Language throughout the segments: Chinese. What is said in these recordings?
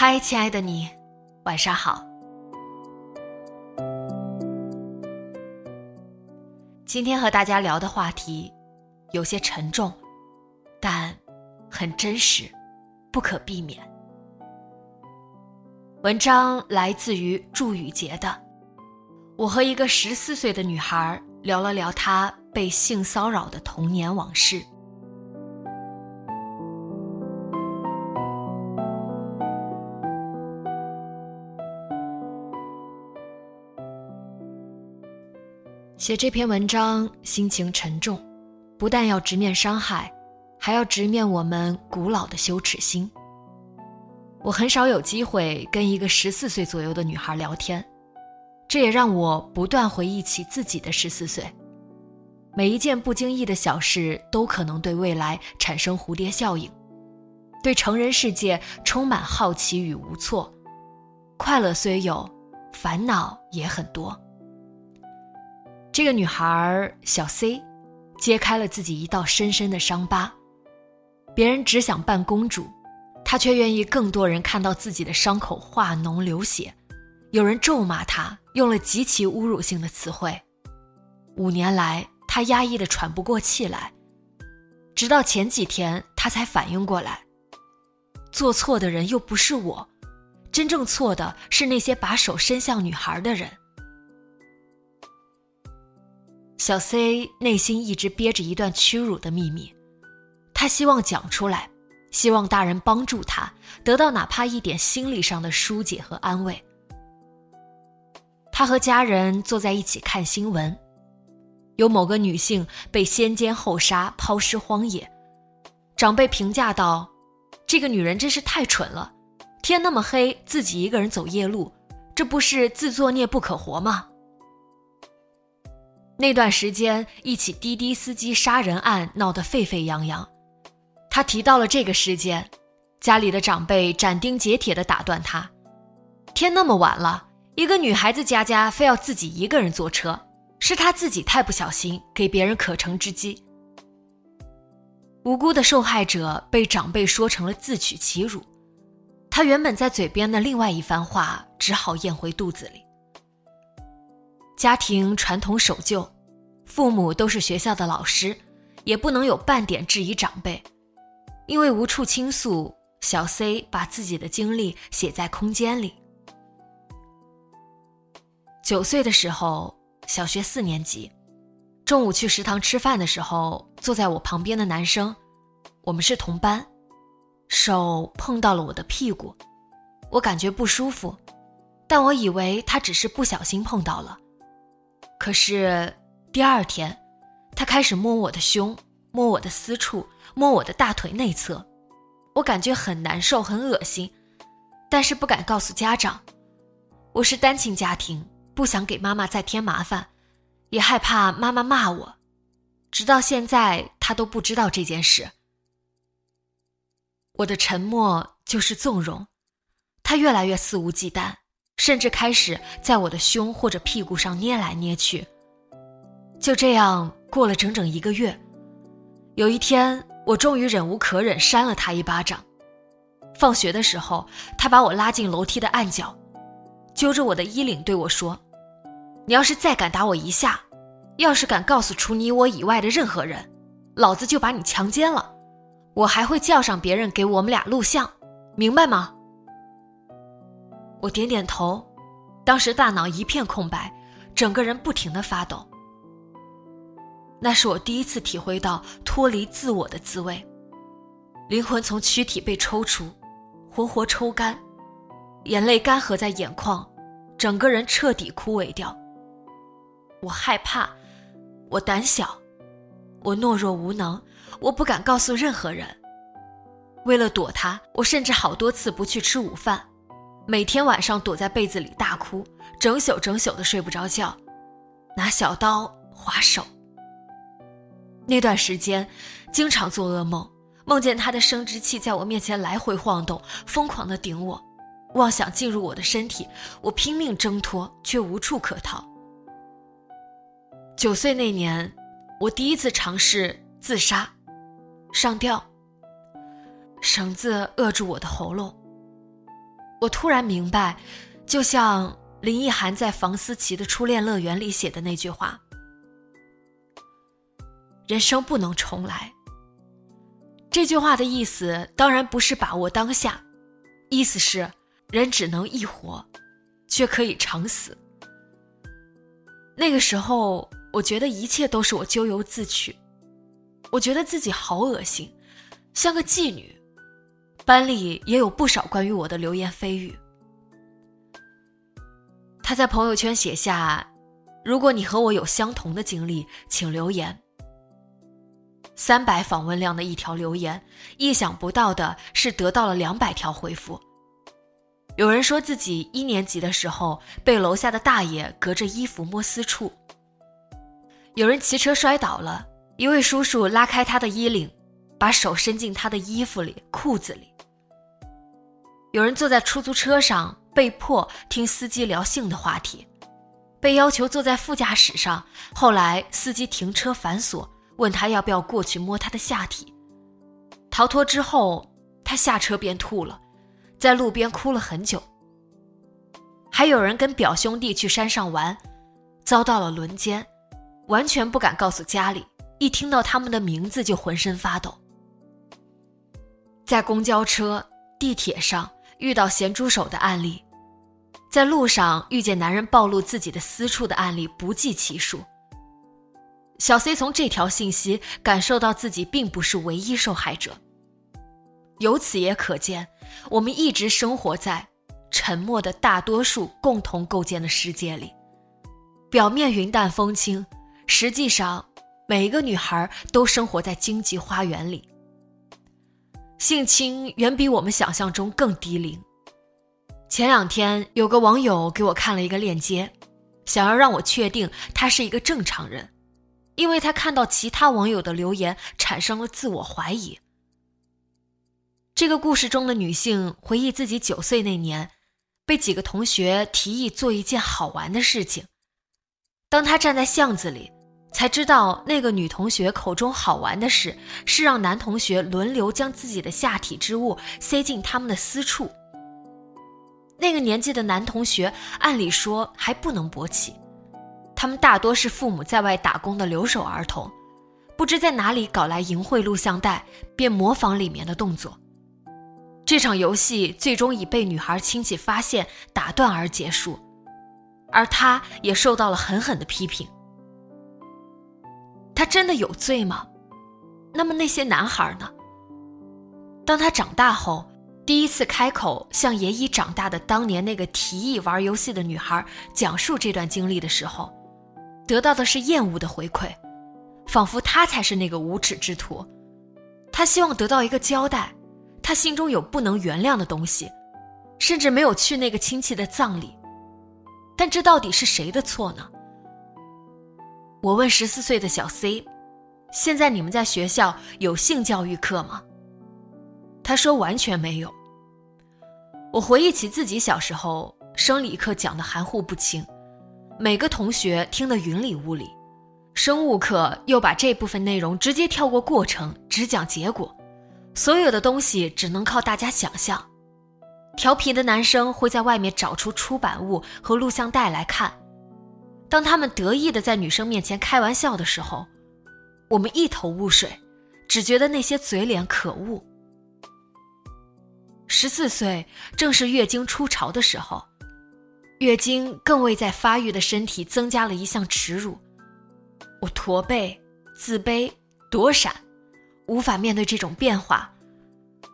嗨，亲爱的你，晚上好。今天和大家聊的话题有些沉重，但很真实，不可避免。文章来自于祝雨杰的。我和一个十四岁的女孩聊了聊她被性骚扰的童年往事。写这篇文章心情沉重，不但要直面伤害，还要直面我们古老的羞耻心。我很少有机会跟一个十四岁左右的女孩聊天，这也让我不断回忆起自己的十四岁。每一件不经意的小事都可能对未来产生蝴蝶效应，对成人世界充满好奇与无措。快乐虽有，烦恼也很多。这个女孩小 C，揭开了自己一道深深的伤疤。别人只想扮公主，她却愿意更多人看到自己的伤口化脓流血。有人咒骂她，用了极其侮辱性的词汇。五年来，她压抑的喘不过气来。直到前几天，她才反应过来，做错的人又不是我，真正错的是那些把手伸向女孩的人。小 C 内心一直憋着一段屈辱的秘密，他希望讲出来，希望大人帮助他得到哪怕一点心理上的疏解和安慰。他和家人坐在一起看新闻，有某个女性被先奸后杀、抛尸荒野，长辈评价道：“这个女人真是太蠢了，天那么黑，自己一个人走夜路，这不是自作孽不可活吗？”那段时间，一起滴滴司机杀人案闹得沸沸扬扬。他提到了这个事件，家里的长辈斩钉截铁地打断他：“天那么晚了，一个女孩子家家非要自己一个人坐车，是她自己太不小心，给别人可乘之机。”无辜的受害者被长辈说成了自取其辱，他原本在嘴边的另外一番话只好咽回肚子里。家庭传统守旧，父母都是学校的老师，也不能有半点质疑长辈。因为无处倾诉，小 C 把自己的经历写在空间里。九岁的时候，小学四年级，中午去食堂吃饭的时候，坐在我旁边的男生，我们是同班，手碰到了我的屁股，我感觉不舒服，但我以为他只是不小心碰到了。可是第二天，他开始摸我的胸，摸我的私处，摸我的大腿内侧，我感觉很难受，很恶心，但是不敢告诉家长。我是单亲家庭，不想给妈妈再添麻烦，也害怕妈妈骂我。直到现在，他都不知道这件事。我的沉默就是纵容，他越来越肆无忌惮。甚至开始在我的胸或者屁股上捏来捏去。就这样过了整整一个月，有一天我终于忍无可忍，扇了他一巴掌。放学的时候，他把我拉进楼梯的暗角，揪着我的衣领对我说：“你要是再敢打我一下，要是敢告诉除你我以外的任何人，老子就把你强奸了。我还会叫上别人给我们俩录像，明白吗？我点点头，当时大脑一片空白，整个人不停的发抖。那是我第一次体会到脱离自我的滋味，灵魂从躯体被抽出，活活抽干，眼泪干涸在眼眶，整个人彻底枯萎掉。我害怕，我胆小，我懦弱无能，我不敢告诉任何人。为了躲他，我甚至好多次不去吃午饭。每天晚上躲在被子里大哭，整宿整宿的睡不着觉，拿小刀划手。那段时间，经常做噩梦，梦见他的生殖器在我面前来回晃动，疯狂的顶我，妄想进入我的身体，我拼命挣脱，却无处可逃。九岁那年，我第一次尝试自杀，上吊，绳子扼住我的喉咙。我突然明白，就像林奕涵在房思琪的《初恋乐园》里写的那句话：“人生不能重来。”这句话的意思当然不是把握当下，意思是人只能一活，却可以长死。那个时候，我觉得一切都是我咎由自取，我觉得自己好恶心，像个妓女。班里也有不少关于我的流言蜚语。他在朋友圈写下：“如果你和我有相同的经历，请留言。”三百访问量的一条留言，意想不到的是得到了两百条回复。有人说自己一年级的时候被楼下的大爷隔着衣服摸私处。有人骑车摔倒了，一位叔叔拉开他的衣领，把手伸进他的衣服里、裤子里。有人坐在出租车上，被迫听司机聊性的话题，被要求坐在副驾驶上。后来司机停车反锁，问他要不要过去摸他的下体。逃脱之后，他下车便吐了，在路边哭了很久。还有人跟表兄弟去山上玩，遭到了轮奸，完全不敢告诉家里，一听到他们的名字就浑身发抖。在公交车、地铁上。遇到咸猪手的案例，在路上遇见男人暴露自己的私处的案例不计其数。小 C 从这条信息感受到自己并不是唯一受害者。由此也可见，我们一直生活在沉默的大多数共同构建的世界里。表面云淡风轻，实际上每一个女孩都生活在荆棘花园里。性侵远比我们想象中更低龄。前两天有个网友给我看了一个链接，想要让我确定他是一个正常人，因为他看到其他网友的留言产生了自我怀疑。这个故事中的女性回忆自己九岁那年，被几个同学提议做一件好玩的事情，当她站在巷子里。才知道那个女同学口中好玩的事，是让男同学轮流将自己的下体之物塞进他们的私处。那个年纪的男同学按理说还不能勃起，他们大多是父母在外打工的留守儿童，不知在哪里搞来淫秽录像带，便模仿里面的动作。这场游戏最终以被女孩亲戚发现打断而结束，而他也受到了狠狠的批评。他真的有罪吗？那么那些男孩呢？当他长大后，第一次开口向也已长大的当年那个提议玩游戏的女孩讲述这段经历的时候，得到的是厌恶的回馈，仿佛他才是那个无耻之徒。他希望得到一个交代，他心中有不能原谅的东西，甚至没有去那个亲戚的葬礼。但这到底是谁的错呢？我问十四岁的小 C：“ 现在你们在学校有性教育课吗？”他说：“完全没有。”我回忆起自己小时候，生理课讲的含糊不清，每个同学听得云里雾里；生物课又把这部分内容直接跳过过程，只讲结果，所有的东西只能靠大家想象。调皮的男生会在外面找出出版物和录像带来看。当他们得意的在女生面前开玩笑的时候，我们一头雾水，只觉得那些嘴脸可恶。十四岁正是月经初潮的时候，月经更为在发育的身体增加了一项耻辱。我驼背、自卑、躲闪，无法面对这种变化。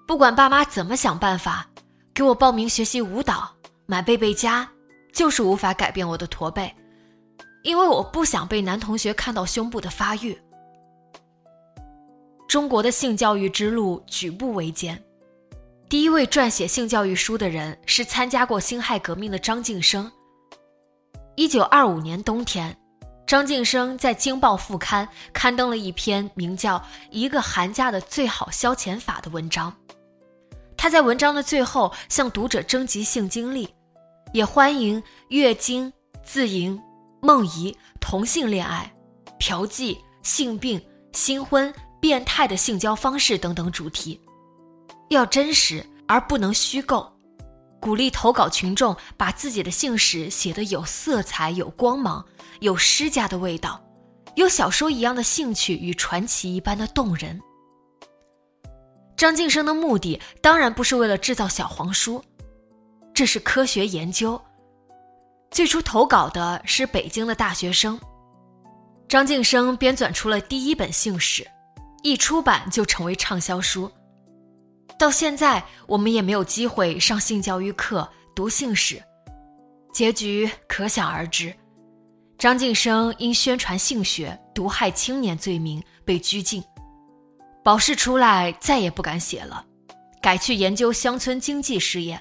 不管爸妈怎么想办法，给我报名学习舞蹈、买背背佳，就是无法改变我的驼背，因为我不想被男同学看到胸部的发育。中国的性教育之路举步维艰。第一位撰写性教育书的人是参加过辛亥革命的张晋生。一九二五年冬天，张晋生在《京报》副刊刊登了一篇名叫《一个寒假的最好消遣法》的文章。他在文章的最后向读者征集性经历，也欢迎月经、自营、梦遗、同性恋爱、嫖妓、性病、新婚、变态的性交方式等等主题。要真实而不能虚构，鼓励投稿群众把自己的姓史写得有色彩、有光芒、有诗家的味道，有小说一样的兴趣与传奇一般的动人。张晋生的目的当然不是为了制造小黄书，这是科学研究。最初投稿的是北京的大学生，张晋生编纂出了第一本姓史，一出版就成为畅销书。到现在，我们也没有机会上性教育课、读姓史，结局可想而知。张晋生因宣传性学、毒害青年罪名被拘禁，保释出来再也不敢写了，改去研究乡村经济事业。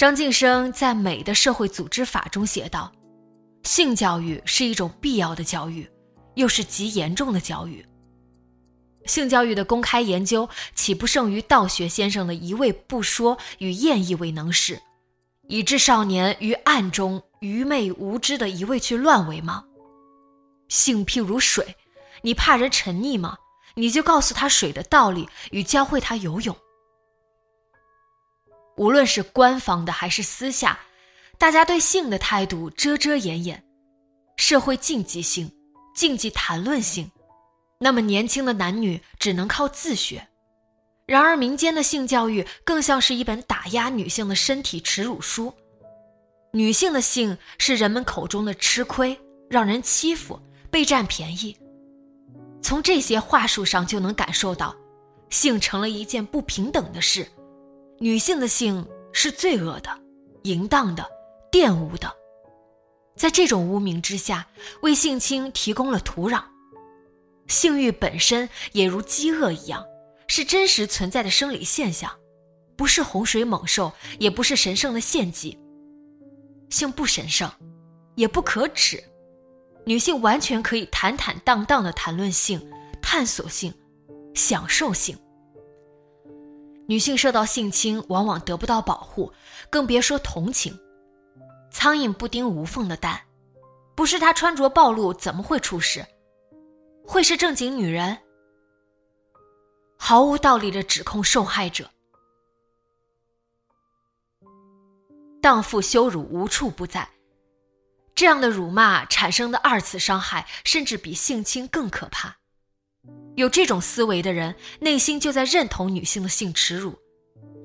张晋生在《美的社会组织法》中写道：“性教育是一种必要的教育，又是极严重的教育。”性教育的公开研究，岂不胜于道学先生的一味不说与厌意为能事，以致少年于暗中愚昧无知的一味去乱为吗？性譬如水，你怕人沉溺吗？你就告诉他水的道理，与教会他游泳。无论是官方的还是私下，大家对性的态度遮遮掩掩，社会禁忌性，禁忌谈论性。那么年轻的男女只能靠自学，然而民间的性教育更像是一本打压女性的身体耻辱书。女性的性是人们口中的吃亏，让人欺负，被占便宜。从这些话术上就能感受到，性成了一件不平等的事，女性的性是罪恶的、淫荡的、玷污的。在这种污名之下，为性侵提供了土壤。性欲本身也如饥饿一样，是真实存在的生理现象，不是洪水猛兽，也不是神圣的献祭。性不神圣，也不可耻，女性完全可以坦坦荡荡的谈论性、探索性、享受性。女性受到性侵，往往得不到保护，更别说同情。苍蝇不叮无缝的蛋，不是她穿着暴露，怎么会出事？会是正经女人？毫无道理的指控受害者，荡妇羞辱无处不在。这样的辱骂产生的二次伤害，甚至比性侵更可怕。有这种思维的人，内心就在认同女性的性耻辱，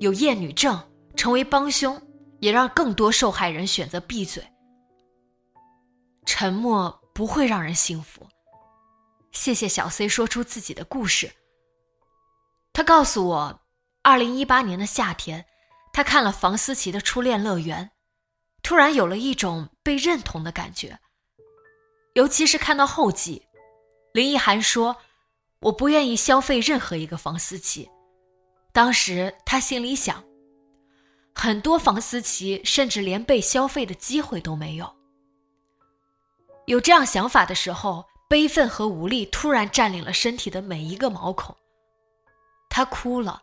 有厌女症，成为帮凶，也让更多受害人选择闭嘴。沉默不会让人幸福。谢谢小 C 说出自己的故事。他告诉我，二零一八年的夏天，他看了房思琪的《初恋乐园》，突然有了一种被认同的感觉。尤其是看到后记，林奕涵说：“我不愿意消费任何一个房思琪。”当时他心里想，很多房思琪甚至连被消费的机会都没有。有这样想法的时候。悲愤和无力突然占领了身体的每一个毛孔，他哭了。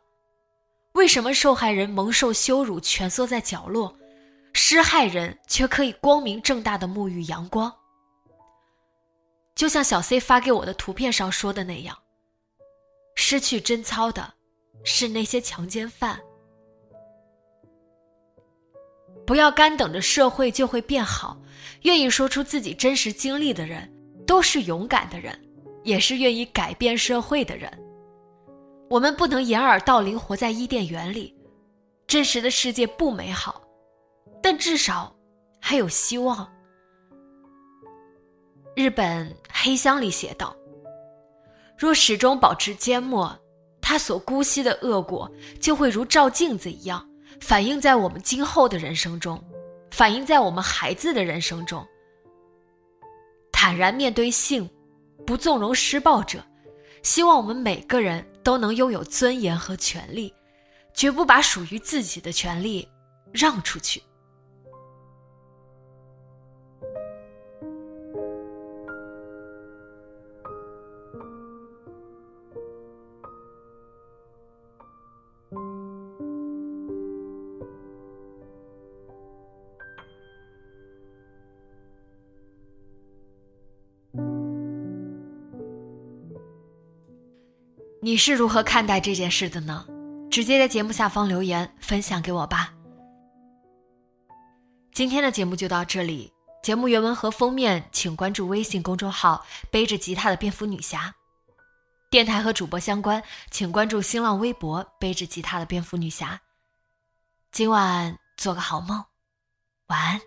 为什么受害人蒙受羞辱，蜷缩在角落，施害人却可以光明正大的沐浴阳光？就像小 C 发给我的图片上说的那样，失去贞操的是那些强奸犯。不要干等着社会就会变好，愿意说出自己真实经历的人。都是勇敢的人，也是愿意改变社会的人。我们不能掩耳盗铃，活在伊甸园里。真实的世界不美好，但至少还有希望。日本黑箱里写道：“若始终保持缄默，他所姑息的恶果就会如照镜子一样，反映在我们今后的人生中，反映在我们孩子的人生中。坦然面对性，不纵容施暴者，希望我们每个人都能拥有尊严和权利。”绝不把属于自己的权利让出去。你是如何看待这件事的呢？直接在节目下方留言分享给我吧。今天的节目就到这里，节目原文和封面请关注微信公众号“背着吉他的蝙蝠女侠”。电台和主播相关，请关注新浪微博“背着吉他的蝙蝠女侠”。今晚做个好梦，晚安。